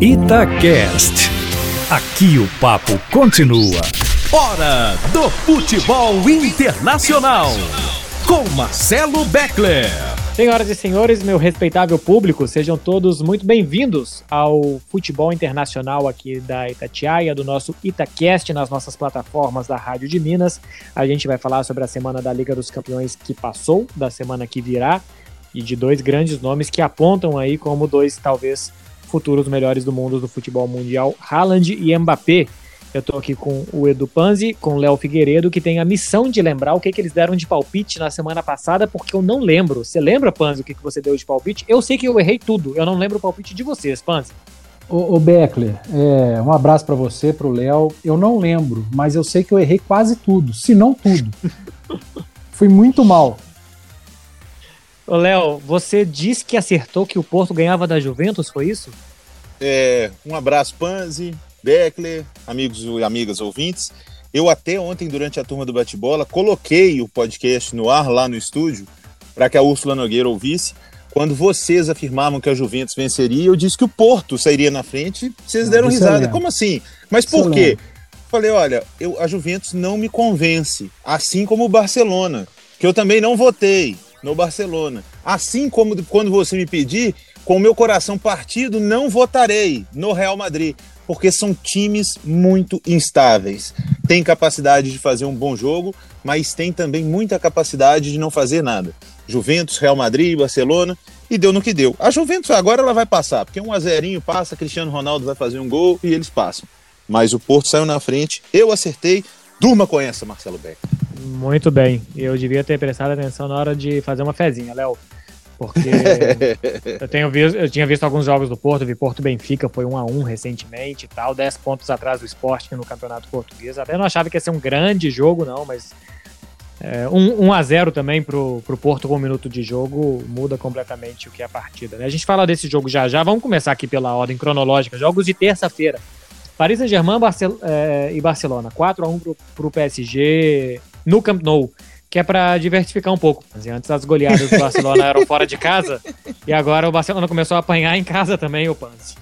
Itacast. Aqui o papo continua. Hora do futebol internacional. Com Marcelo Beckler. Senhoras e senhores, meu respeitável público, sejam todos muito bem-vindos ao futebol internacional aqui da Itatiaia, do nosso Itacast, nas nossas plataformas da Rádio de Minas. A gente vai falar sobre a semana da Liga dos Campeões que passou, da semana que virá, e de dois grandes nomes que apontam aí como dois, talvez, futuros melhores do mundo do futebol mundial, Haaland e Mbappé. Eu tô aqui com o Edu Panzi, com o Léo Figueiredo, que tem a missão de lembrar o que, que eles deram de palpite na semana passada, porque eu não lembro. Você lembra, Panzi, o que, que você deu de palpite? Eu sei que eu errei tudo, eu não lembro o palpite de vocês, Panzi. Ô, ô Beckler, é, um abraço para você, pro Léo. Eu não lembro, mas eu sei que eu errei quase tudo, se não tudo. Fui muito mal. Ô, Léo, você disse que acertou que o Porto ganhava da Juventus, foi isso? É, um abraço, Panzi, Beckler, amigos e amigas ouvintes. Eu até ontem, durante a turma do bate-bola, coloquei o podcast no ar lá no estúdio para que a Úrsula Nogueira ouvisse. Quando vocês afirmavam que a Juventus venceria, eu disse que o Porto sairia na frente. Vocês deram risada. Como assim? Mas por quê? Falei, olha, eu, a Juventus não me convence, assim como o Barcelona, que eu também não votei no Barcelona. Assim como quando você me pedir, com o meu coração partido, não votarei no Real Madrid, porque são times muito instáveis. Tem capacidade de fazer um bom jogo, mas tem também muita capacidade de não fazer nada. Juventus, Real Madrid, Barcelona, e deu no que deu. A Juventus agora ela vai passar, porque um a passa, Cristiano Ronaldo vai fazer um gol e eles passam. Mas o Porto saiu na frente, eu acertei, durma com essa, Marcelo Beck. Muito bem. Eu devia ter prestado atenção na hora de fazer uma fezinha, Léo. Porque eu, tenho visto, eu tinha visto alguns jogos do Porto, vi Porto Benfica, foi 1 a 1 recentemente e tal, 10 pontos atrás do esporte no Campeonato Português. Até não achava que ia ser um grande jogo, não, mas é, 1, 1 a 0 também pro, pro Porto com um minuto de jogo muda completamente o que é a partida. Né? A gente fala desse jogo já já, vamos começar aqui pela ordem cronológica. Jogos de terça-feira. Paris Saint-Germain Barcel é, e Barcelona. 4 a 1 pro, pro PSG no Camp Nou que é para diversificar um pouco. Antes as goleadas do Barcelona eram fora de casa e agora o Barcelona começou a apanhar em casa também, o Panzi.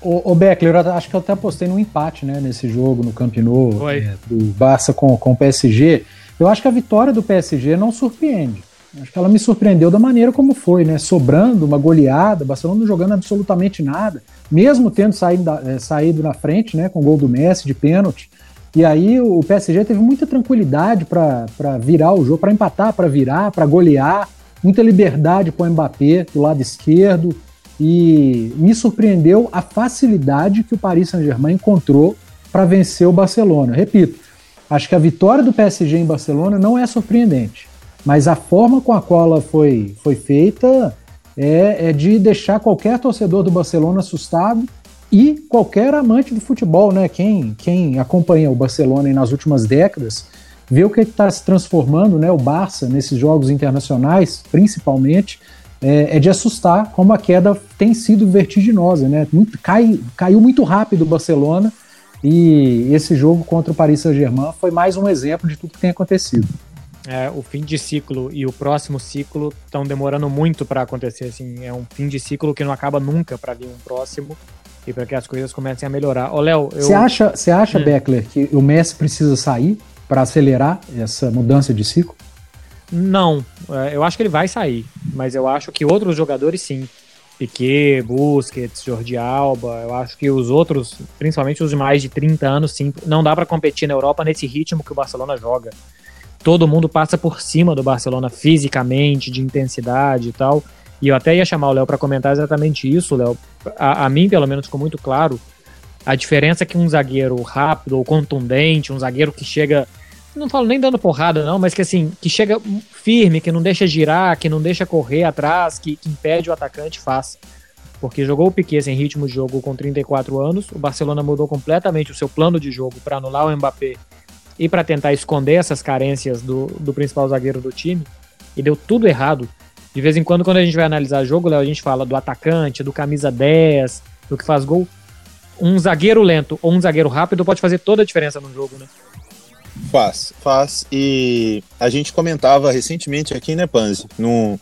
O, o Beckler, eu acho que eu até apostei num empate né, nesse jogo no Camp Nou é, do Barça com, com o PSG. Eu acho que a vitória do PSG não surpreende. Acho que ela me surpreendeu da maneira como foi, né? Sobrando uma goleada, Barcelona não jogando absolutamente nada, mesmo tendo saído, é, saído na frente, né? Com o gol do Messi de pênalti. E aí o PSG teve muita tranquilidade para virar o jogo, para empatar, para virar, para golear, muita liberdade para o Mbappé do lado esquerdo. E me surpreendeu a facilidade que o Paris Saint-Germain encontrou para vencer o Barcelona. Repito, acho que a vitória do PSG em Barcelona não é surpreendente, mas a forma com a qual ela foi, foi feita é, é de deixar qualquer torcedor do Barcelona assustado e qualquer amante do futebol, né? Quem, quem acompanha o Barcelona nas últimas décadas, vê o que está se transformando, né? O Barça nesses jogos internacionais, principalmente, é, é, de assustar como a queda tem sido vertiginosa, né? Muito, cai, caiu muito rápido o Barcelona e esse jogo contra o Paris Saint-Germain foi mais um exemplo de tudo que tem acontecido. É, o fim de ciclo e o próximo ciclo estão demorando muito para acontecer. Assim, é um fim de ciclo que não acaba nunca para vir um próximo e para que as coisas comecem a melhorar. Ô, Léo, Você eu... acha, você acha hum. Beckler, que o Messi precisa sair para acelerar essa mudança de ciclo? Não, é, eu acho que ele vai sair, mas eu acho que outros jogadores sim. Piquet, Busquets, Jordi Alba, eu acho que os outros, principalmente os de mais de 30 anos, sim, não dá para competir na Europa nesse ritmo que o Barcelona joga. Todo mundo passa por cima do Barcelona fisicamente, de intensidade e tal. E eu até ia chamar o Léo para comentar exatamente isso, Léo. A, a, mim, pelo menos, ficou muito claro a diferença que um zagueiro rápido ou contundente, um zagueiro que chega, não falo nem dando porrada não, mas que assim, que chega firme, que não deixa girar, que não deixa correr atrás, que, que impede o atacante, faz. Porque jogou o Piquet sem ritmo de jogo com 34 anos, o Barcelona mudou completamente o seu plano de jogo para anular o Mbappé e para tentar esconder essas carências do, do principal zagueiro do time, e deu tudo errado. De vez em quando, quando a gente vai analisar jogo, Léo, a gente fala do atacante, do camisa 10, do que faz gol. Um zagueiro lento ou um zagueiro rápido pode fazer toda a diferença no jogo, né? Faz, faz. E a gente comentava recentemente aqui, né, Panzi, num,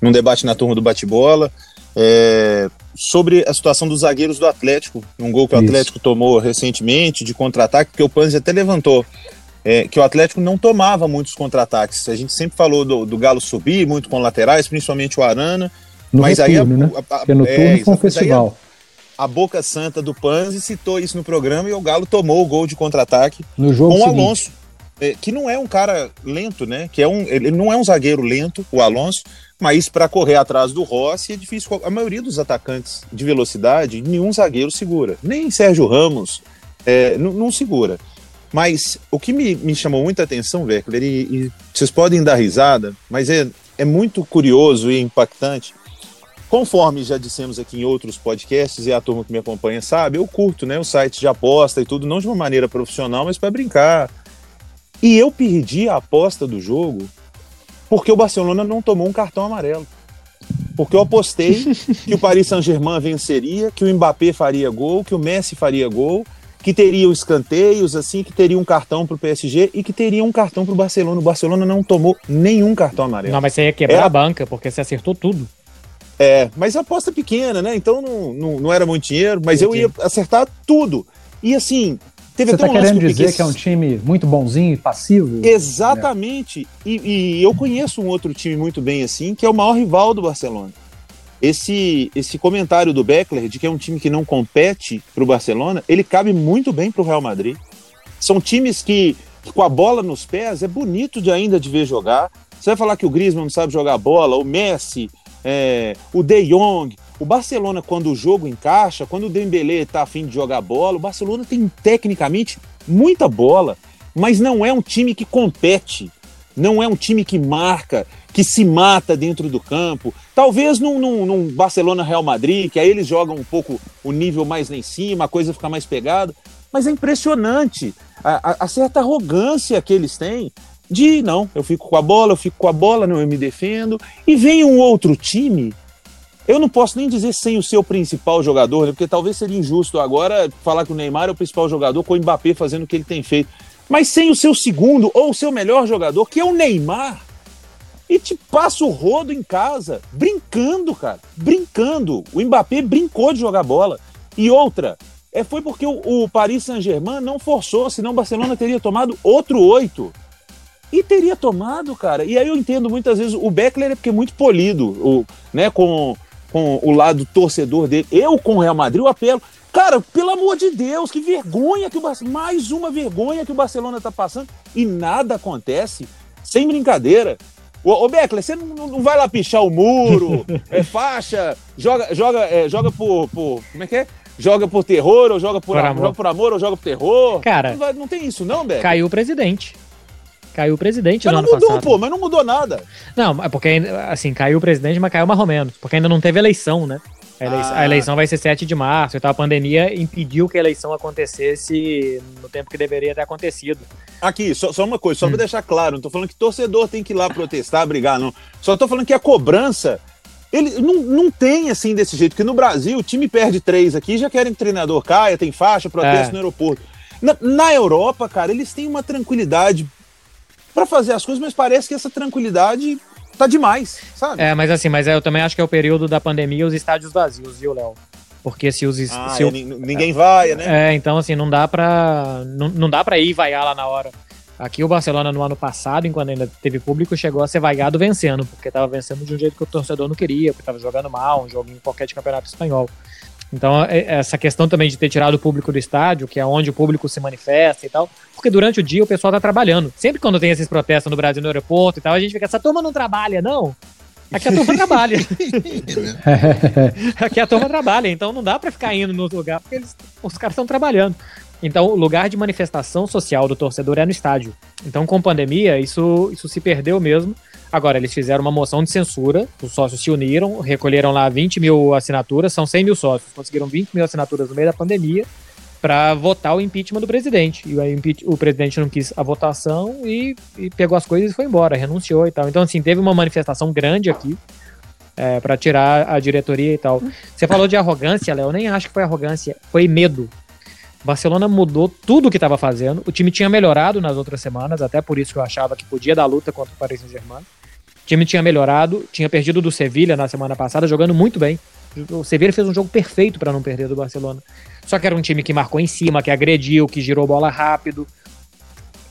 num debate na turma do bate-bola, é, sobre a situação dos zagueiros do Atlético, um gol que o Atlético tomou recentemente de contra-ataque, que o Panzi até levantou. É, que o Atlético não tomava muitos contra-ataques. A gente sempre falou do, do, Galo subir muito com laterais, principalmente o Arana. No mas retorno, aí a, né? a, a, Porque no turno é, foi um festival. A, Boca Santa do Panzi citou isso no programa e o Galo tomou o gol de contra-ataque com o Alonso, é, que não é um cara lento, né? Que é um, ele não é um zagueiro lento, o Alonso, mas para correr atrás do Rossi é difícil. A maioria dos atacantes de velocidade, nenhum zagueiro segura. Nem Sérgio Ramos é, não segura. Mas o que me, me chamou muita atenção, Weckler, e, e, vocês podem dar risada, mas é, é muito curioso e impactante. Conforme já dissemos aqui em outros podcasts, e a turma que me acompanha sabe, eu curto né, o site de aposta e tudo, não de uma maneira profissional, mas para brincar. E eu perdi a aposta do jogo porque o Barcelona não tomou um cartão amarelo. Porque eu apostei que o Paris Saint-Germain venceria, que o Mbappé faria gol, que o Messi faria gol, que teria os escanteios, assim, que teria um cartão para o PSG e que teria um cartão para o Barcelona. O Barcelona não tomou nenhum cartão amarelo. Não, mas você ia quebrar é. a banca, porque você acertou tudo. É, mas a aposta pequena, né? Então não, não, não era muito dinheiro, mas Entendi. eu ia acertar tudo. E assim, Teve Você está um querendo dizer Piquet... que é um time muito bonzinho e passivo? Exatamente. É. E, e, eu conheço um outro time muito bem assim, que é o maior rival do Barcelona. Esse, esse comentário do Beckler de que é um time que não compete para o Barcelona, ele cabe muito bem para o Real Madrid. São times que, que, com a bola nos pés, é bonito de ainda de ver jogar. Você vai falar que o Griezmann não sabe jogar bola, o Messi, é, o De Jong, o Barcelona, quando o jogo encaixa, quando o Dembélé está afim de jogar bola, o Barcelona tem tecnicamente muita bola, mas não é um time que compete, não é um time que marca, que se mata dentro do campo. Talvez num, num, num Barcelona-Real Madrid, que aí eles jogam um pouco o nível mais lá em cima, a coisa fica mais pegada, mas é impressionante a, a, a certa arrogância que eles têm de não, eu fico com a bola, eu fico com a bola, não, eu me defendo, e vem um outro time eu não posso nem dizer sem o seu principal jogador, né? porque talvez seria injusto agora falar que o Neymar é o principal jogador com o Mbappé fazendo o que ele tem feito. Mas sem o seu segundo ou o seu melhor jogador, que é o Neymar, e te passa o rodo em casa, brincando, cara, brincando. O Mbappé brincou de jogar bola. E outra, é, foi porque o, o Paris Saint-Germain não forçou, senão o Barcelona teria tomado outro oito. E teria tomado, cara. E aí eu entendo muitas vezes o Beckler é porque é muito polido, o, né, com com o lado torcedor dele. Eu com o Real Madrid, eu apelo. Cara, pelo amor de Deus, que vergonha que o Barcelona. Mais uma vergonha que o Barcelona tá passando e nada acontece. Sem brincadeira. Ô, ô Beckler, você não, não, vai lá pichar o muro, é faixa, joga, joga, é, joga por, por. Como é que é? Joga por terror, ou joga por, por amor. Joga por amor, ou joga por terror. Cara, não, vai, não tem isso, não, Beckler? Caiu o presidente. Caiu o presidente mas no não mudou, pô, mas não mudou nada. Não, é porque, assim, caiu o presidente, mas caiu mais ou menos. Porque ainda não teve eleição, né? A eleição, ah. a eleição, vai ser 7 de março, então a pandemia impediu que a eleição acontecesse no tempo que deveria ter acontecido. Aqui, só, só uma coisa, só hum. pra deixar claro, não tô falando que torcedor tem que ir lá protestar, brigar, não. Só tô falando que a cobrança, ele não, não tem assim desse jeito, que no Brasil o time perde três aqui, já querem que o treinador caia, tem faixa, protesto é. no aeroporto. Na, na Europa, cara, eles têm uma tranquilidade para fazer as coisas, mas parece que essa tranquilidade tá demais, sabe? É, mas assim, mas eu também acho que é o período da pandemia os estádios vazios, viu, Léo? Porque se os. Ah, se é, o, ninguém vai, né? É, então assim, não dá pra. Não, não dá pra ir vaiar lá na hora. Aqui o Barcelona no ano passado, enquanto ainda teve público, chegou a ser vaiado vencendo, porque tava vencendo de um jeito que o torcedor não queria, porque tava jogando mal, um jogo em qualquer de campeonato espanhol. Então, é, essa questão também de ter tirado o público do estádio, que é onde o público se manifesta e tal, porque durante o dia o pessoal tá trabalhando. Sempre quando tem esses protestos no Brasil, no aeroporto e tal, a gente fica, essa turma não trabalha, não. Aqui a turma trabalha. Aqui a turma trabalha, então não dá para ficar indo no lugar, porque eles, os caras estão trabalhando. Então, o lugar de manifestação social do torcedor é no estádio. Então, com pandemia, isso, isso se perdeu mesmo. Agora, eles fizeram uma moção de censura, os sócios se uniram, recolheram lá 20 mil assinaturas, são 100 mil sócios, conseguiram 20 mil assinaturas no meio da pandemia para votar o impeachment do presidente. E aí o, presidente não quis a votação e, e, pegou as coisas e foi embora, renunciou e tal. Então, assim, teve uma manifestação grande aqui é, para tirar a diretoria e tal. Você falou de arrogância, Léo, eu nem acho que foi arrogância, foi medo. Barcelona mudou tudo o que estava fazendo. O time tinha melhorado nas outras semanas, até por isso que eu achava que podia dar luta contra o Paris Saint-Germain. O time tinha melhorado, tinha perdido do Sevilha na semana passada, jogando muito bem. O Sevilla fez um jogo perfeito para não perder do Barcelona. Só que era um time que marcou em cima, que agrediu, que girou bola rápido.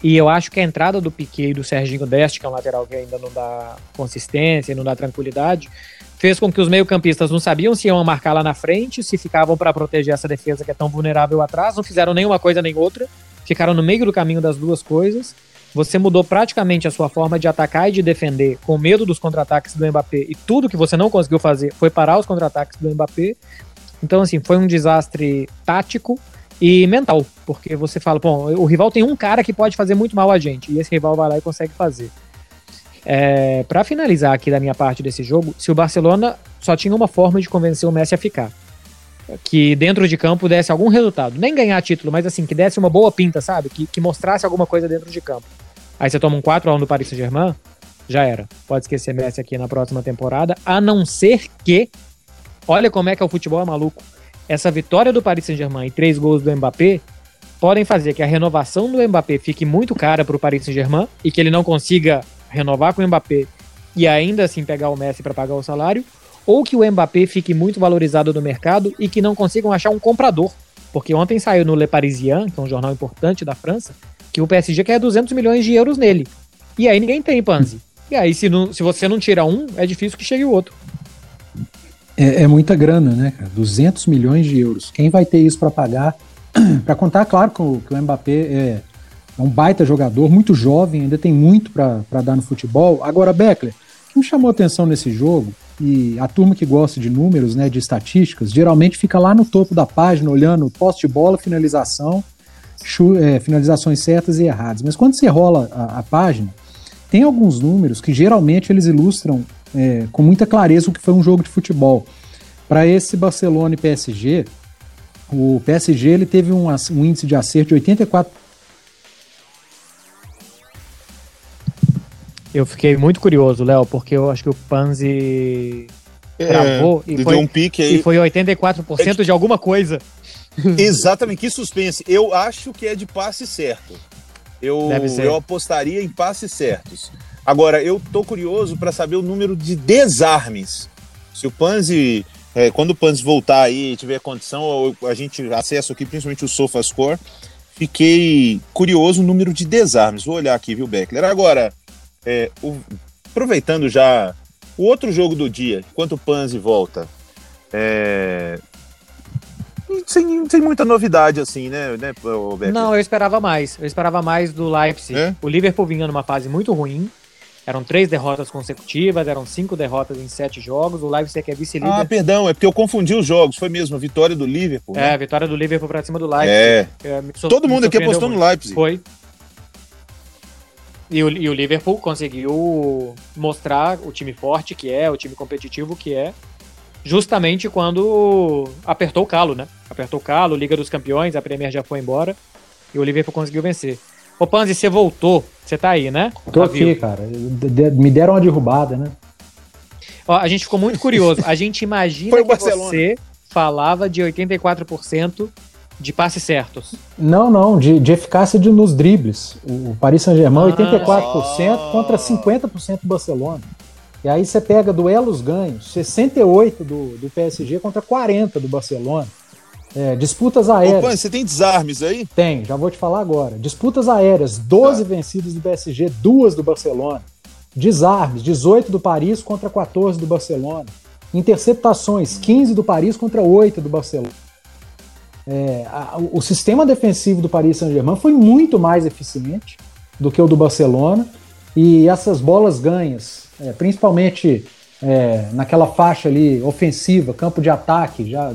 E eu acho que a entrada do Piquet e do Serginho Deste, que é um lateral que ainda não dá consistência, não dá tranquilidade, fez com que os meio-campistas não sabiam se iam marcar lá na frente, se ficavam para proteger essa defesa que é tão vulnerável atrás, não fizeram nenhuma coisa nem outra, ficaram no meio do caminho das duas coisas. Você mudou praticamente a sua forma de atacar e de defender com medo dos contra-ataques do Mbappé e tudo que você não conseguiu fazer foi parar os contra-ataques do Mbappé. Então, assim, foi um desastre tático e mental, porque você fala, bom, o rival tem um cara que pode fazer muito mal a gente, e esse rival vai lá e consegue fazer. É, para finalizar aqui da minha parte desse jogo, se o Barcelona só tinha uma forma de convencer o Messi a ficar, que dentro de campo desse algum resultado, nem ganhar título, mas assim, que desse uma boa pinta, sabe? Que, que mostrasse alguma coisa dentro de campo. Aí você toma um 4x1 do Paris Saint-Germain, já era. Pode esquecer Messi aqui na próxima temporada, a não ser que, olha como é que é o futebol é maluco essa vitória do Paris Saint-Germain e três gols do Mbappé podem fazer que a renovação do Mbappé fique muito cara para o Paris Saint-Germain e que ele não consiga renovar com o Mbappé e ainda assim pegar o Messi para pagar o salário, ou que o Mbappé fique muito valorizado no mercado e que não consigam achar um comprador. Porque ontem saiu no Le Parisien, que é um jornal importante da França, que o PSG quer 200 milhões de euros nele. E aí ninguém tem, Panzi. E aí, se, não, se você não tira um, é difícil que chegue o outro. É, é, muita grana, né, 200 milhões de euros. Quem vai ter isso para pagar? para contar, claro, que o, que o Mbappé é, é, um baita jogador, muito jovem, ainda tem muito para dar no futebol. Agora, Beckler, o que me chamou a atenção nesse jogo, e a turma que gosta de números, né, de estatísticas, geralmente fica lá no topo da página olhando poste de bola, finalização, é, finalizações certas e erradas. Mas quando você rola a, a página, tem alguns números que geralmente eles ilustram é, com muita clareza o que foi um jogo de futebol. Para esse Barcelona e PSG, o PSG ele teve um, um índice de acerto de 84. Eu fiquei muito curioso, Léo, porque eu acho que o Panzi gravou é, e, foi, um pique aí. e foi 84% é de alguma coisa. Exatamente, que suspense. Eu acho que é de passe certo. Eu, eu apostaria em passes certos. Agora, eu tô curioso para saber o número de desarmes. Se o Panzi, é, quando o Panzi voltar aí e tiver condição, a gente acessa aqui principalmente o SofaScore. Fiquei curioso o número de desarmes. Vou olhar aqui, viu, Beckler? Agora, é, o, aproveitando já o outro jogo do dia, enquanto o Panzi volta, é, sem, sem muita novidade, assim, né, né Não, eu esperava mais. Eu esperava mais do Leipzig. É? O Liverpool vinha numa fase muito ruim. Eram três derrotas consecutivas, eram cinco derrotas em sete jogos. O Leipzig é vice-líder. Ah, perdão, é porque eu confundi os jogos. Foi mesmo a vitória do Liverpool. Né? É, a vitória do Liverpool pra cima do Leipzig. É. é Todo mundo aqui apostou muito. no Leipzig. Foi. E o, e o Liverpool conseguiu mostrar o time forte que é, o time competitivo que é, justamente quando apertou o calo, né? Apertou o calo, Liga dos Campeões, a Premier já foi embora e o Liverpool conseguiu vencer. Ô Panzi, você voltou. Você tá aí, né? Tô tá aqui, vivo. cara. Me deram uma derrubada, né? Ó, a gente ficou muito curioso. A gente imagina que você falava de 84% de passes certos. Não, não, de, de eficácia de, nos dribles. O, Paris Saint-Germain, ah, 84% contra 50% do Barcelona. E aí você pega duelos ganhos, 68 do, do PSG contra 40 do Barcelona. É, disputas aéreas. Opa, você tem desarmes aí? Tem, já vou te falar agora. Disputas aéreas, 12 tá. vencidas do PSG, duas do Barcelona. Desarmes, 18 do Paris contra 14 do Barcelona. Interceptações, 15 do Paris contra 8 do Barcelona. É, a, o sistema defensivo do Paris Saint-Germain foi muito mais eficiente do que o do Barcelona. E essas bolas ganhas, é, principalmente é, naquela faixa ali ofensiva, campo de ataque, já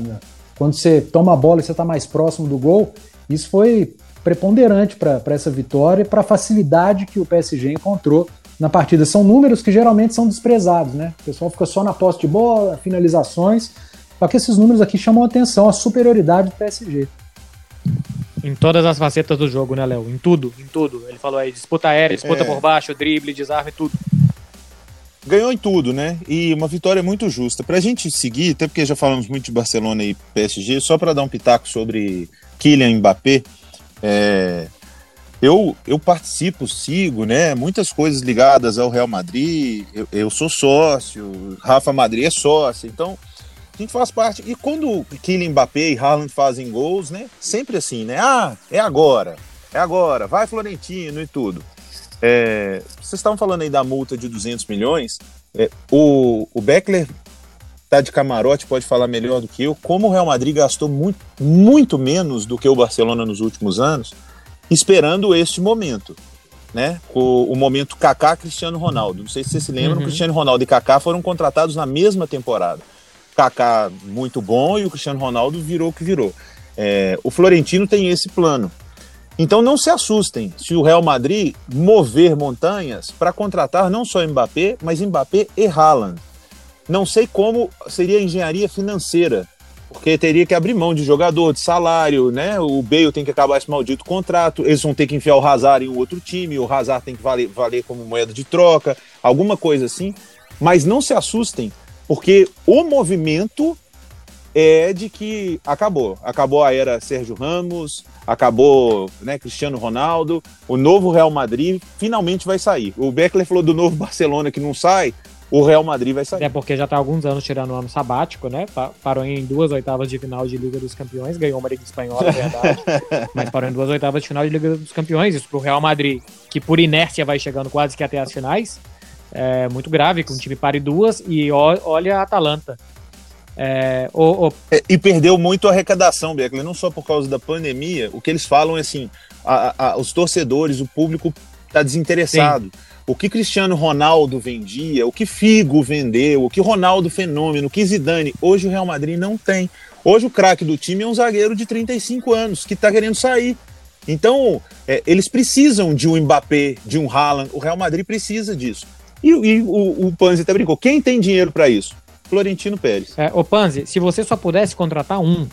quando você toma a bola e você está mais próximo do gol, isso foi preponderante para essa vitória e para a facilidade que o PSG encontrou na partida. São números que geralmente são desprezados, né? O pessoal fica só na posse de bola, finalizações. Só que esses números aqui chamam a atenção, a superioridade do PSG. Em todas as facetas do jogo, né, Léo? Em tudo, em tudo. Ele falou aí, disputa aérea, disputa é. por baixo, drible, desarme, tudo ganhou em tudo, né? E uma vitória muito justa. Pra gente seguir, até porque já falamos muito de Barcelona e PSG, só para dar um pitaco sobre Kylian Mbappé, é, eu, eu participo, sigo, né? Muitas coisas ligadas ao Real Madrid. Eu, eu sou sócio, Rafa Madrid é sócio, então A gente faz parte. E quando Kylian Mbappé e Haaland fazem gols, né? Sempre assim, né? Ah, é agora. É agora. Vai Florentino e tudo. É, vocês estavam falando aí da multa de 200 milhões. É, o, o Beckler tá de camarote, pode falar melhor do que eu. Como o Real Madrid gastou muito, muito menos do que o Barcelona nos últimos anos, esperando este momento né? O, o momento Kaká Cristiano Ronaldo. Não sei se você se lembra, uhum. Cristiano Ronaldo e Kaká foram contratados na mesma temporada. Kaká muito bom e o Cristiano Ronaldo virou o que virou. É, o Florentino tem esse plano. Então não se assustem se o Real Madrid mover montanhas para contratar não só Mbappé, mas Mbappé e Haaland. Não sei como seria a engenharia financeira porque teria que abrir mão de jogador, de salário, né? O Bale tem que acabar esse maldito contrato, eles vão ter que enfiar o Hazard em um outro time, o Hazard tem que valer, valer como moeda de troca, alguma coisa assim. Mas não se assustem, porque o movimento é de que acabou. Acabou a era Sérgio Ramos, acabou né, Cristiano Ronaldo, o novo Real Madrid finalmente vai sair. O Beckler falou do novo Barcelona que não sai, o Real Madrid vai sair. É porque já está há alguns anos tirando o ano sabático, né? Parou em duas oitavas de final de Liga dos Campeões, ganhou uma Liga Espanhola, é verdade. mas parou em duas oitavas de final de Liga dos Campeões. Isso para o Real Madrid, que por inércia vai chegando quase que até as finais, é muito grave, que um time pare duas e olha a Atalanta. É, o, o... É, e perdeu muito a arrecadação, Beckler, não só por causa da pandemia. O que eles falam é assim: a, a, os torcedores, o público está desinteressado. Sim o que Cristiano Ronaldo vendia, o que Figo vendeu, o que Ronaldo Fenômeno, o que Zidane, hoje o Real Madrid não tem. Hoje o craque do time é um zagueiro de 35 anos que está querendo sair. Então, é, eles precisam de um Mbappé, de um Haaland. O Real Madrid precisa disso. E, e o, o Panzi até brincou. Quem tem dinheiro para isso? Florentino Pérez. É, o Panzi, se você só pudesse contratar um,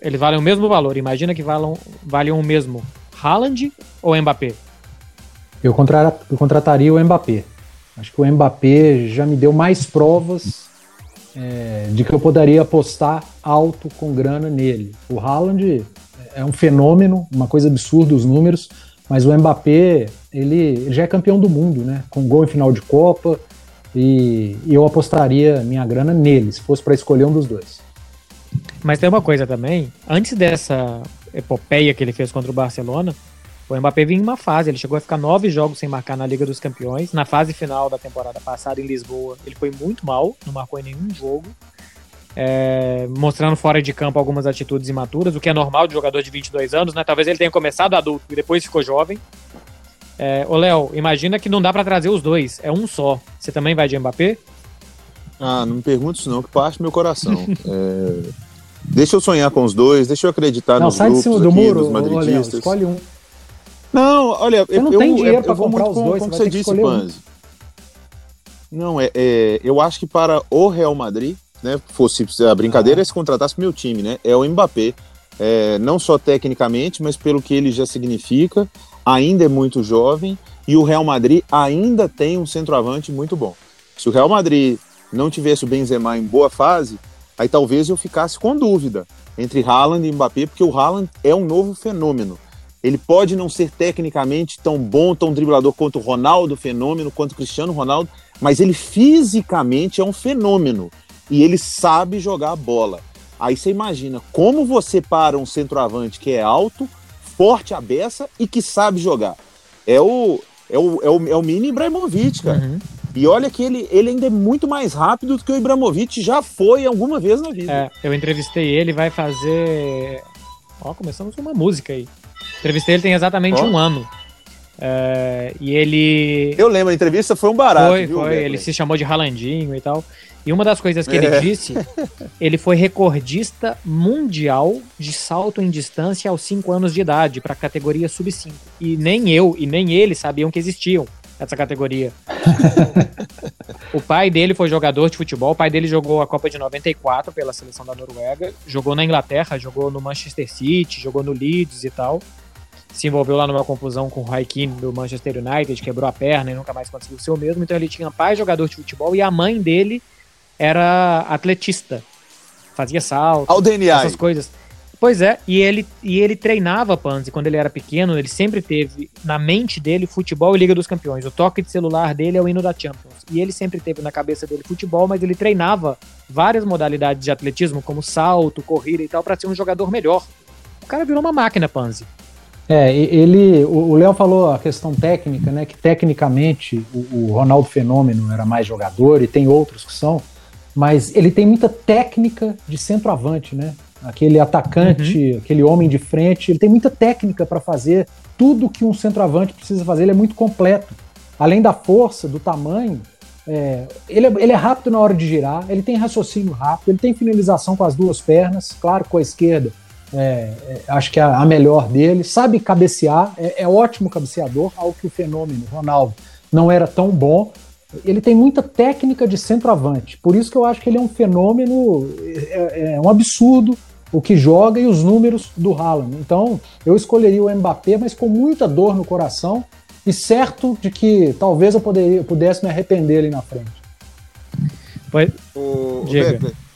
eles valem o mesmo valor. Imagina que valham, valham o mesmo Haaland ou Mbappé? Eu, contra, eu contrataria o Mbappé. Acho que o Mbappé já me deu mais provas é, de que eu poderia apostar alto com grana nele. O Haaland é um fenômeno, uma coisa absurda os números, mas o Mbappé, ele, ele já é campeão do mundo, né? Com gol em final de Copa, e, eu apostaria minha grana nele, se fosse para escolher um dos dois. Mas tem uma coisa também, antes dessa epopeia que ele fez contra o Barcelona, o Mbappé vinha em uma fase, ele chegou a ficar nove jogos sem marcar na Liga dos Campeões. Na fase final da temporada passada em Lisboa, ele foi muito mal, não marcou em nenhum jogo. É, mostrando fora de campo algumas atitudes imaturas, o que é normal de jogador de 22 anos, né? Talvez ele tenha começado adulto e depois ficou jovem. É, ô Léo, imagina que não dá para trazer os dois, é um só. Você também vai de Mbappé? Ah, não me pergunte isso não, que parte do meu coração. é, deixa eu sonhar com os dois, deixa eu acreditar não, nos sai grupos de cima do muro, dos madridistas. Léo, escolhe um. Não, olha, você não eu, tem dinheiro para comprar os dois, como você disse, Panzi. Um. Não, é, é, eu acho que para o Real Madrid, né, fosse a brincadeira, ah. se contratasse meu time, né, é o Mbappé. É, não só tecnicamente, mas pelo que ele já significa, ainda é muito jovem e o Real Madrid ainda tem um centroavante muito bom. Se o Real Madrid não tivesse o Benzema em boa fase, aí talvez eu ficasse com dúvida entre Haaland e Mbappé, porque o Haaland é um novo fenômeno. Ele pode não ser tecnicamente tão bom, tão driblador quanto o Ronaldo, fenômeno, quanto o Cristiano Ronaldo, mas ele fisicamente é um fenômeno e ele sabe jogar a bola. Aí você imagina como você para um centroavante que é alto, forte a beça e que sabe jogar. É o, é o, é o, é o mini Ibrahimovic, cara. Uhum. E olha que ele, ele ainda é muito mais rápido do que o Ibrahimovic já foi alguma vez na vida. É, eu entrevistei ele, vai fazer. Ó, começamos com uma música aí. Entrevistei ele tem exatamente um ano. É, e ele. Eu lembro, a entrevista foi um barato. Foi, viu, foi. Ele se chamou de Ralandinho e tal. E uma das coisas que é. ele disse, ele foi recordista mundial de salto em distância aos 5 anos de idade, para a categoria sub-5. E nem eu e nem ele sabiam que existiam essa categoria. o pai dele foi jogador de futebol, o pai dele jogou a Copa de 94 pela seleção da Noruega, jogou na Inglaterra, jogou no Manchester City, jogou no Leeds e tal. Se envolveu lá numa confusão com o Raikkonen do Manchester United, quebrou a perna e nunca mais conseguiu ser o mesmo. Então ele tinha pai jogador de futebol e a mãe dele era atletista. Fazia salto, DNA. essas coisas. Pois é, e ele, e ele treinava Panzi quando ele era pequeno, ele sempre teve na mente dele futebol e Liga dos Campeões. O toque de celular dele é o hino da Champions. E ele sempre teve na cabeça dele futebol, mas ele treinava várias modalidades de atletismo, como salto, corrida e tal, para ser um jogador melhor. O cara virou uma máquina, Panzi. É, ele. O Léo falou a questão técnica, né? Que tecnicamente o, o Ronaldo Fenômeno era mais jogador e tem outros que são, mas ele tem muita técnica de centroavante, né? aquele atacante, uhum. aquele homem de frente. Ele tem muita técnica para fazer tudo que um centroavante precisa fazer. Ele é muito completo. Além da força, do tamanho, é, ele, é, ele, é, rápido na hora de girar, ele tem raciocínio rápido, ele tem finalização com as duas pernas, claro, com a esquerda. É, é acho que é a melhor dele, sabe cabecear, é, é ótimo cabeceador, algo que o fenômeno Ronaldo não era tão bom, ele tem muita técnica de centroavante. Por isso que eu acho que ele é um fenômeno, é, é um absurdo o que joga e os números do Haaland. Então, eu escolheria o Mbappé, mas com muita dor no coração e certo de que talvez eu, poderia, eu pudesse me arrepender ali na frente. Foi. O,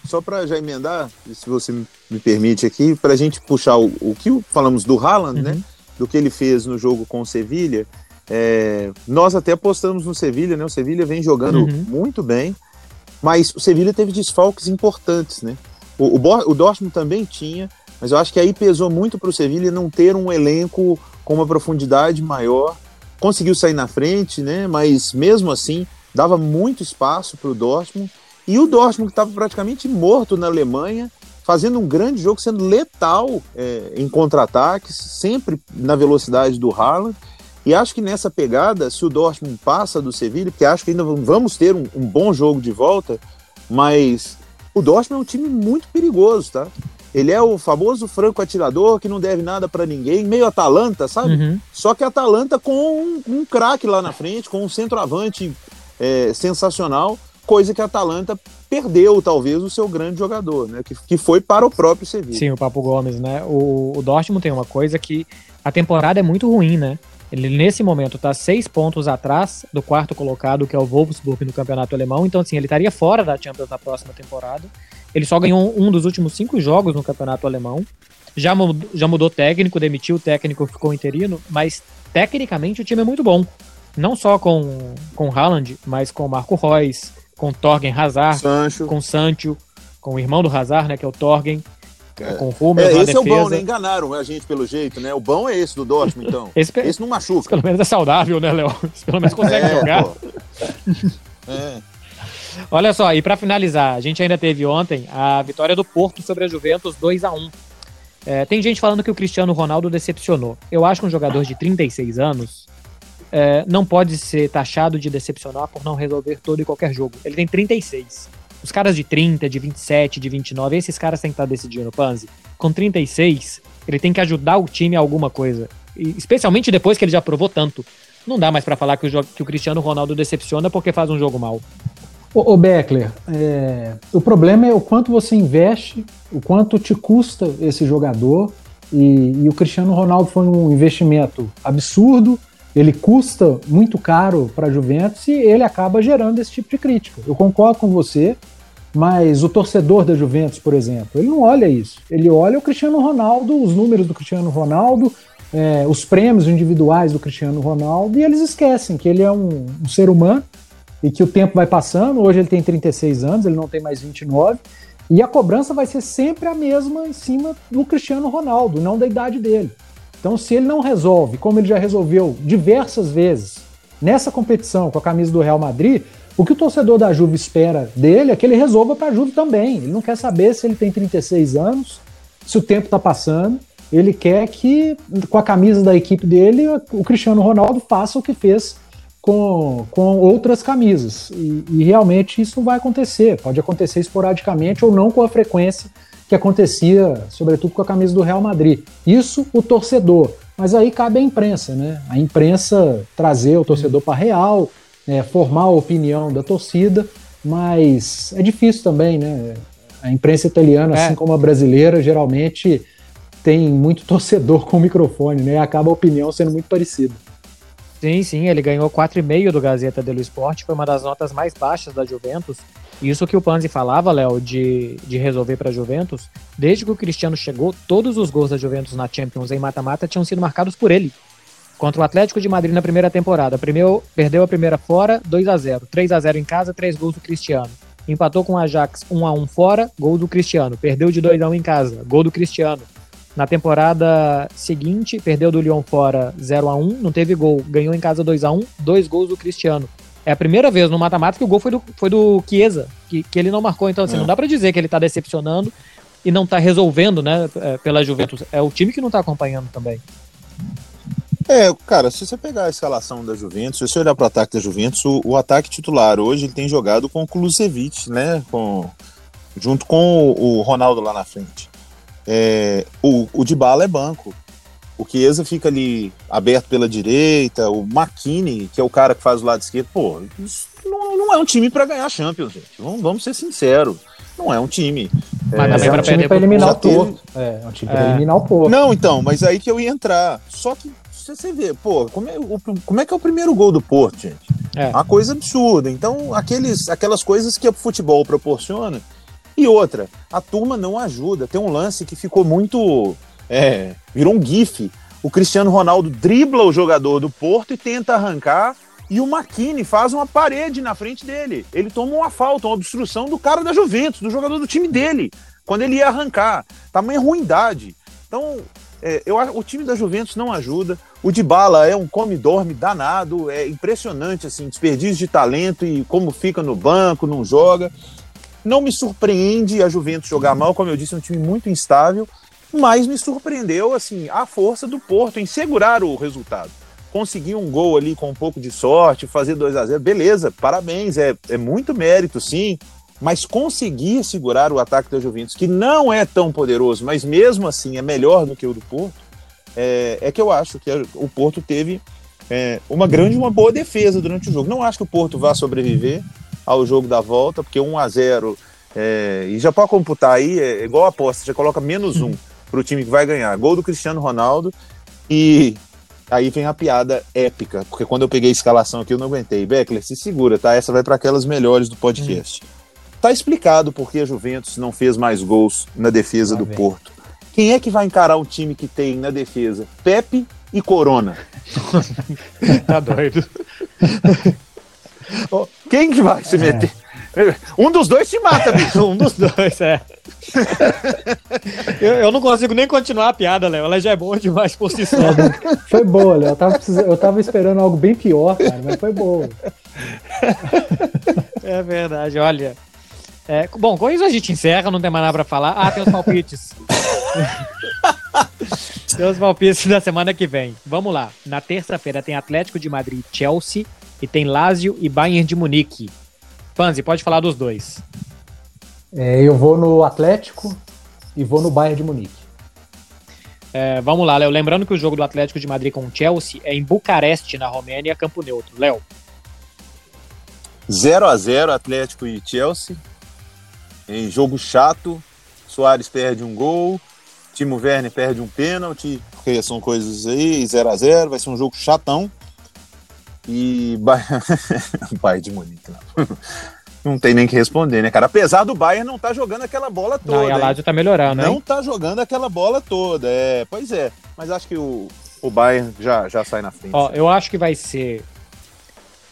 só para já emendar, se você me permite aqui, para a gente puxar o, o que falamos do Haaland, né, uhum. né? Do que ele fez no jogo com o Sevilha. É, nós até apostamos no Sevilha, né? O Sevilha vem jogando uhum. muito bem, mas o Sevilha teve desfalques importantes, né? O, o, o Dortmund também tinha, mas eu acho que aí pesou muito para o Sevilha não ter um elenco com uma profundidade maior. Conseguiu sair na frente, né? Mas mesmo assim dava muito espaço para o Dortmund. E o Dortmund que estava praticamente morto na Alemanha, fazendo um grande jogo, sendo letal é, em contra-ataques, sempre na velocidade do Haaland. E acho que nessa pegada, se o Dortmund passa do Sevilha, porque acho que ainda vamos ter um, um bom jogo de volta, mas o Dortmund é um time muito perigoso, tá? Ele é o famoso franco atirador que não deve nada para ninguém, meio Atalanta, sabe? Uhum. Só que Atalanta com um, um craque lá na frente, com um centroavante é, sensacional, coisa que a Atalanta perdeu, talvez, o seu grande jogador, né? Que, que foi para o próprio Sevilla. Sim, o Papo Gomes, né? O, o Dortmund tem uma coisa que a temporada é muito ruim, né? Ele, nesse momento, está seis pontos atrás do quarto colocado, que é o Wolfsburg no campeonato alemão. Então, assim, ele estaria fora da Champions na próxima temporada. Ele só ganhou um dos últimos cinco jogos no campeonato alemão. Já mudou, já mudou técnico, demitiu o técnico, ficou interino, mas tecnicamente o time é muito bom. Não só com, com Haaland, mas com Marco Reus, com Torgen Hazard, Sancho. com Sancho, com o irmão do Hazard, né, que é o Torgen. É. Com é, esse é o bom, né? Enganaram a gente pelo jeito, né? O bom é esse do Dortmund, então. esse, esse não machuca. Esse pelo menos é saudável, né, Léo? Pelo menos consegue é, jogar. é. Olha só, e para finalizar, a gente ainda teve ontem a vitória do Porto sobre a Juventus 2 a 1 é, Tem gente falando que o Cristiano Ronaldo decepcionou. Eu acho que um jogador de 36 anos é, não pode ser taxado de decepcionar por não resolver todo e qualquer jogo. Ele tem 36. Os caras de 30, de 27, de 29, esses caras têm que estar decidindo, Panzi. Com 36, ele tem que ajudar o time a alguma coisa. E, especialmente depois que ele já provou tanto. Não dá mais para falar que o, que o, Cristiano Ronaldo decepciona porque faz um jogo mal. Ô, ô Beckler, é, o problema é o quanto você investe, o quanto te custa esse jogador. E, e o Cristiano Ronaldo foi um investimento absurdo. Ele custa muito caro para a Juventus e ele acaba gerando esse tipo de crítica. Eu concordo com você. Mas o torcedor da Juventus, por exemplo, ele não olha isso. Ele olha o Cristiano Ronaldo, os números do Cristiano Ronaldo, é, os prêmios individuais do Cristiano Ronaldo, e eles esquecem que ele é um, um, ser humano e que o tempo vai passando. Hoje ele tem 36 anos, ele não tem mais 29, e a cobrança vai ser sempre a mesma em cima do Cristiano Ronaldo, não da idade dele. Então, se ele não resolve, como ele já resolveu diversas vezes nessa competição com a camisa do Real Madrid, o que o torcedor da Juve espera dele é que ele resolva para a Juve também. Ele não quer saber se ele tem 36 anos, se o tempo está passando. Ele quer que, com a camisa da equipe dele, o Cristiano Ronaldo faça o que fez com, com outras camisas. E, e realmente isso vai acontecer. Pode acontecer esporadicamente ou não com a frequência que acontecia, sobretudo com a camisa do Real Madrid. Isso o torcedor. Mas aí cabe à imprensa, né? A imprensa trazer o torcedor para real, é, formar a opinião da torcida, mas é difícil também, né? A imprensa italiana, é. assim como a brasileira, geralmente tem muito torcedor com microfone, né? E acaba a opinião sendo muito parecida. Sim, sim, ele ganhou 4,5 do Gazeta dello Sport, foi uma das notas mais baixas da Juventus. Isso que o Panzi falava, Léo, de, de resolver para a Juventus, desde que o Cristiano chegou, todos os gols da Juventus na Champions em mata-mata tinham sido marcados por ele. Contra o Atlético de Madrid na primeira temporada, primeiro, perdeu a primeira fora, 2 a 0 3 a 0 em casa, 3 gols do Cristiano. Empatou com o Ajax 1 a 1 fora, gol do Cristiano. Perdeu de 2 a 1 em casa, gol do Cristiano. Na temporada seguinte, perdeu do Lyon fora 0 a 1 não teve gol. Ganhou em casa 2 a 1 dois gols do Cristiano. É a primeira vez no mata-mata que o gol foi do, foi do Chiesa, que, que ele não marcou. Então, assim, é. não dá para dizer que ele tá decepcionando e não tá resolvendo, né, é, pela Juventus. É o time que não tá acompanhando também. É, cara, se você pegar a escalação da Juventus, se você olhar para o ataque da Juventus, o, o, ataque titular hoje ele tem jogado com o Kulusevich, né? Com, junto com o, o Ronaldo lá na frente. É, o, o Dybala é banco. O Chiesa fica ali aberto pela direita, o McKinney, que é o cara que faz o lado esquerdo, pô, isso não, não é um time para ganhar Champions, gente. Vamos, vamos, ser sinceros. Não é um time. Mas é, é um time para eliminar o Porto. É, é um time para é. eliminar o Porto. Não, então, mas aí que eu ia entrar. Só que você vê, pô, como é, o, como é que é o primeiro gol do Porto, gente? É. Uma coisa absurda. Então, aqueles, aquelas coisas que o futebol proporciona, e outra, a turma não ajuda. Tem um lance que ficou muito. É, virou um gif. O Cristiano Ronaldo dribla o jogador do Porto e tenta arrancar. E o Makini faz uma parede na frente dele. Ele toma uma falta, uma obstrução do cara da Juventus, do jogador do time dele, quando ele ia arrancar. Tamanha ruindade. Então, é, eu, o time da Juventus não ajuda. O Dybala é um come-dorme danado, é impressionante, assim, desperdício de talento e como fica no banco, não joga. Não me surpreende a Juventus jogar mal, como eu disse, é um time muito instável, mas me surpreendeu assim a força do Porto em segurar o resultado. Conseguir um gol ali com um pouco de sorte, fazer 2 a 0 beleza, parabéns, é, é muito mérito, sim, mas conseguir segurar o ataque da Juventus, que não é tão poderoso, mas mesmo assim é melhor do que o do Porto, é, é que eu acho que o Porto teve é, uma grande, uma boa defesa durante o jogo. Não acho que o Porto vá sobreviver, ao jogo da volta, porque 1 a 0 é, e já pode computar aí, é igual a aposta, já coloca menos um para o time que vai ganhar. Gol do Cristiano Ronaldo e aí vem a piada épica, porque quando eu peguei a escalação aqui eu não aguentei. Beckler, se segura, tá? Essa vai para aquelas melhores do podcast. Hum. Tá explicado por que a Juventus não fez mais gols na defesa do Porto. Quem é que vai encarar um time que tem na defesa Pepe e Corona? tá doido. Quem que vai se meter? É. Um dos dois te mata, bicho. um dos dois, é. eu, eu, não consigo nem continuar a piada, Léo. Ela já é boa demais por si só. É, foi boa, Léo. Eu tava, eu tava esperando algo bem pior, cara, mas foi boa. É verdade, olha. É, bom, com isso a gente encerra, não tem mais nada pra falar. Ah, tem os palpites. tem os palpites da semana que vem. Vamos lá. Na terça-feira tem Atlético de Madrid Chelsea e tem Lazio e Bayern de Munique. Panzi, pode falar dos dois. É, eu vou no Atlético e vou no Bayern de Munique. É, vamos lá, Léo. Lembrando que o jogo do Atlético de Madrid com o Chelsea é em Bucareste, na Romênia, campo neutro. Léo. 0 a 0 Atlético e Chelsea. Em jogo chato. Soares perde um gol. Timo Werner perde um pênalti. Porque são coisas aí. 0 a 0 Vai ser um jogo chatão. E Bayern de Munique, não. Não tem nem que responder, né, cara? Apesar do Bayern não tá jogando aquela bola toda. Não, e a Lazio tá melhorando, Não hein? tá jogando aquela bola toda, é. Pois é. Mas acho que o, o Bayern já, já sai na frente. Ó, eu acho que vai ser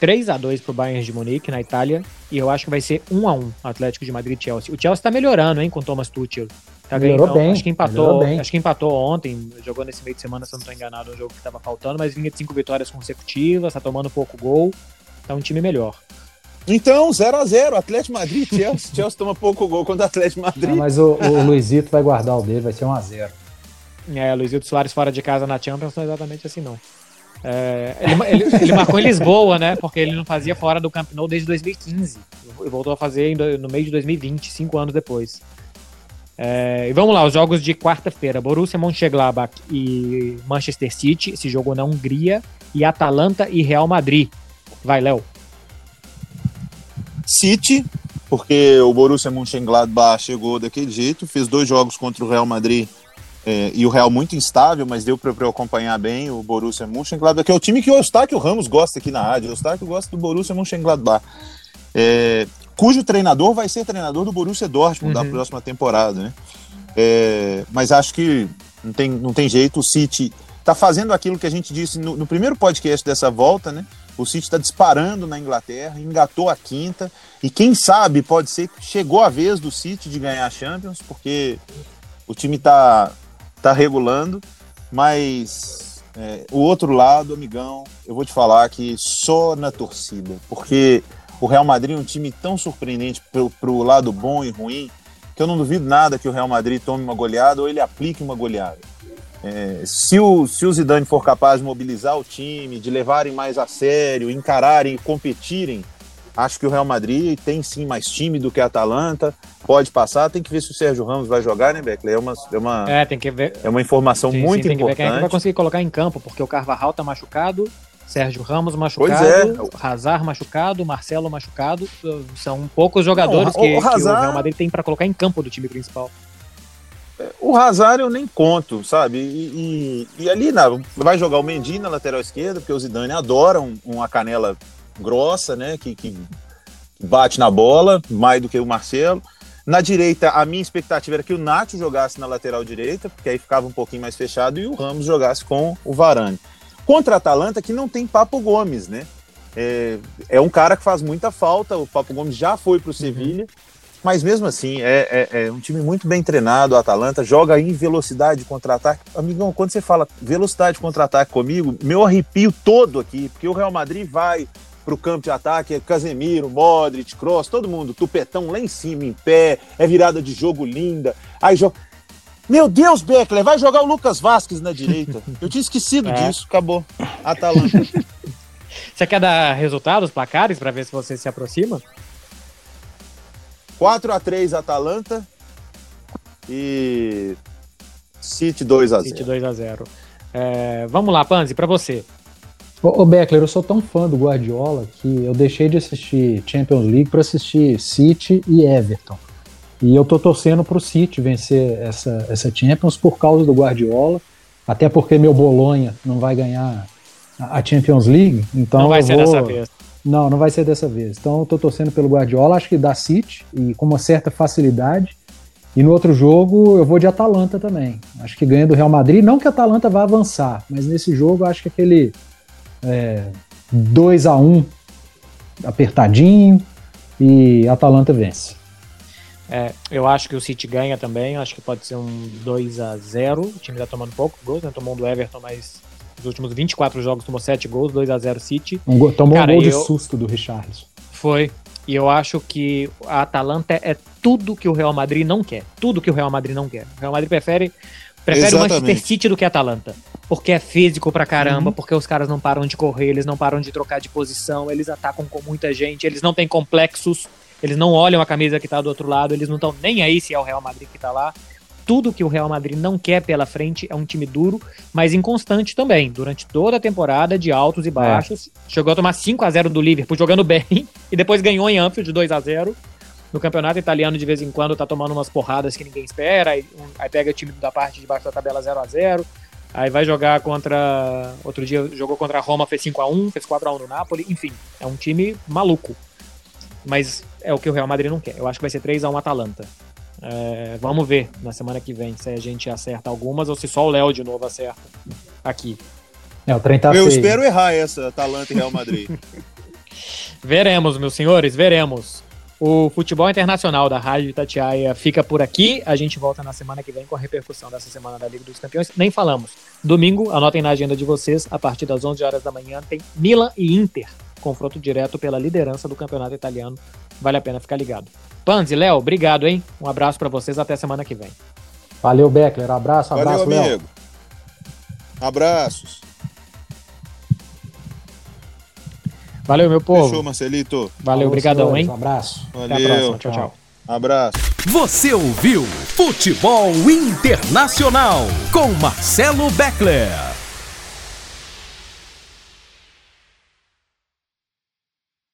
3 a 2 pro Bayern de Munique na Itália e eu acho que vai ser 1 a 1 Atlético de Madrid e Chelsea. O Chelsea tá melhorando, hein, com o Thomas Tuchel. Tá melhorou ganhando, bem. Acho que empatou, acho que empatou ontem, jogou nesse meio de semana, se eu não tô enganado, um jogo que tava faltando, mas vinha de cinco vitórias consecutivas, tá tomando pouco gol. Tá um time melhor. Então, 0x0, Atlético Madrid, Chelsea. Chelsea toma pouco gol contra o Atlético Madrid. Não, mas o, o Luizito vai guardar o dele, vai ser 1x0. É, Luizito Soares fora de casa na Champions não é exatamente assim, não. É, ele, ele, ele, marcou em Lisboa, né? Porque ele não fazia fora do Camp Nou desde 2015. E voltou a fazer no meio de 2020, cinco anos depois. É, e vamos lá, os jogos de quarta-feira: Borussia Mönchengladbach e Manchester City, esse jogo na Hungria, e Atalanta e Real Madrid. Vai, Léo. City, porque o Borussia Mönchengladbach chegou daquele jeito, fez dois jogos contra o Real Madrid é, e o Real muito instável, mas deu para eu acompanhar bem o Borussia Mönchengladbach, que é o time que o Eustáquio Ramos gosta aqui na rádio. O Eustáquio gosta do Borussia Mönchengladbach, é, cujo treinador vai ser treinador do Borussia Dortmund uhum. da próxima temporada, né? É, mas acho que não tem, não tem jeito, o City está fazendo aquilo que a gente disse no, no primeiro podcast dessa volta, né? O City está disparando na Inglaterra, engatou a quinta, e quem sabe pode ser que chegou a vez do City de ganhar a Champions, porque o time está tá regulando, mas é, o outro lado, amigão, eu vou te falar que só na torcida, porque o Real Madrid é um time tão surpreendente para o lado bom e ruim, que eu não duvido nada que o Real Madrid tome uma goleada ou ele aplique uma goleada. É, se, o, se o Zidane for capaz de mobilizar o time, de levarem mais a sério, encararem e competirem, acho que o Real Madrid tem sim mais time do que a Atalanta, pode passar, tem que ver se o Sérgio Ramos vai jogar, né, Beckler? É uma, é uma, é, tem que ver. É uma informação sim, muito sim, tem importante. Que ver quem é vai conseguir colocar em campo, porque o Carvajal tá machucado, Sérgio Ramos machucado, é. Hazard machucado, Marcelo machucado, são poucos jogadores Não, o, que, o, Hazard... que o Real Madrid tem para colocar em campo do time principal. O Hazard eu nem conto, sabe? E, e, e ali na, vai jogar o Mendy na lateral esquerda, porque o Zidane adora um, uma canela grossa, né? Que, que bate na bola, mais do que o Marcelo. Na direita, a minha expectativa era que o Nacho jogasse na lateral direita, porque aí ficava um pouquinho mais fechado, e o Ramos jogasse com o Varane. Contra a Atalanta, que não tem Papo Gomes, né? É, é um cara que faz muita falta, o Papo Gomes já foi para o uhum. Sevilha, uhum. Mas mesmo assim, é, é, é, um time muito bem treinado, o Atalanta, joga em velocidade de contra-ataque. Amigão, quando você fala velocidade de contra-ataque comigo, meu arrepio todo aqui, porque o Real Madrid vai para o campo de ataque, é Casemiro, Modric, Cross, todo mundo, tupetão lá em cima, em pé, é virada de jogo linda. Aí joga. Meu Deus, Beckler, vai jogar o Lucas Vasquez na direita. Eu tinha esquecido é. disso, acabou. Atalanta. Você quer dar resultados, placares, para ver se você se aproxima? 4 a 3 Atalanta e City 2 a 0. City 2 a 0. É, vamos lá, Panzi, para você. Ô, ô Beckler, eu sou tão fã do Guardiola que eu deixei de assistir Champions League para assistir City e Everton. E eu tô torcendo pro City vencer essa, essa Champions por causa do Guardiola, até porque meu Bolonha não vai ganhar a Champions League, então não vai ser vou... dessa vez. Não, não vai ser dessa vez. Então eu tô torcendo pelo Guardiola, acho que dá City e com uma certa facilidade. E no outro jogo eu vou de Atalanta também. Acho que ganha do Real Madrid. Não que a Atalanta vá avançar, mas nesse jogo acho que aquele é, 2 a 1 apertadinho e Atalanta vence. É, eu acho que o City ganha também. Acho que pode ser um 2 a 0 O time tá tomando pouco gols, né? Tomou um do Everton, mas nos últimos 24 jogos tomou 7 gols, 2 a 0 City. Um gol, tomou Cara, um gol de eu... susto do Richarlison. Foi. E eu acho que a Atalanta é tudo que o Real Madrid não quer. Tudo que o Real Madrid não quer. O Real Madrid prefere prefere o Manchester City do que a Atalanta. Porque é físico pra caramba, uhum. porque os caras não param de correr, eles não param de trocar de posição, eles atacam com muita gente, eles não têm complexos, eles não olham a camisa que tá do outro lado, eles não estão nem aí se é o Real Madrid que tá lá tudo que o Real Madrid não quer pela frente. É um time duro, mas inconstante também. Durante toda a temporada, de altos e baixos. É. Chegou a tomar 5 a 0 do Liverpool jogando bem e depois ganhou em Anfield 2 a 0 no campeonato italiano, de vez em quando, tá tomando umas porradas que ninguém espera. Aí, um, aí pega o time da parte de baixo da tabela 0 a 0 Aí vai jogar contra. Outro dia jogou contra a Roma, fez 5x1, fez 4x1 no Napoli. Enfim, é um time maluco. Mas é o que o Real Madrid não quer. Eu acho que vai ser 3x1 Atalanta. É, vamos ver na semana que vem se a gente acerta algumas ou se só o Léo de novo acerta aqui. É, o trem tá Eu feio. espero errar essa Atalanta e Real Madrid. veremos, meus senhores, veremos. O futebol internacional da Rádio Itatiaia fica por aqui. A gente volta na semana que vem com a repercussão dessa semana da Liga dos Campeões. Nem falamos. Domingo, anotem na agenda de vocês, a partir das 11 horas da manhã, tem Milan e Inter. Confronto direto pela liderança do campeonato italiano. Vale a pena ficar ligado. Panzi, Léo, obrigado, hein? Um abraço para vocês, até semana que vem. Valeu, Beckler. Abraço, abraço, Valeu, amigo. Léo. Abraços. Valeu, meu povo. Fechou, Marcelito. Valeu, obrigadão, hein? Um abraço. Valeu. Até a próxima. Tchau, tchau. Abraço. Você ouviu Futebol Internacional com Marcelo Beckler.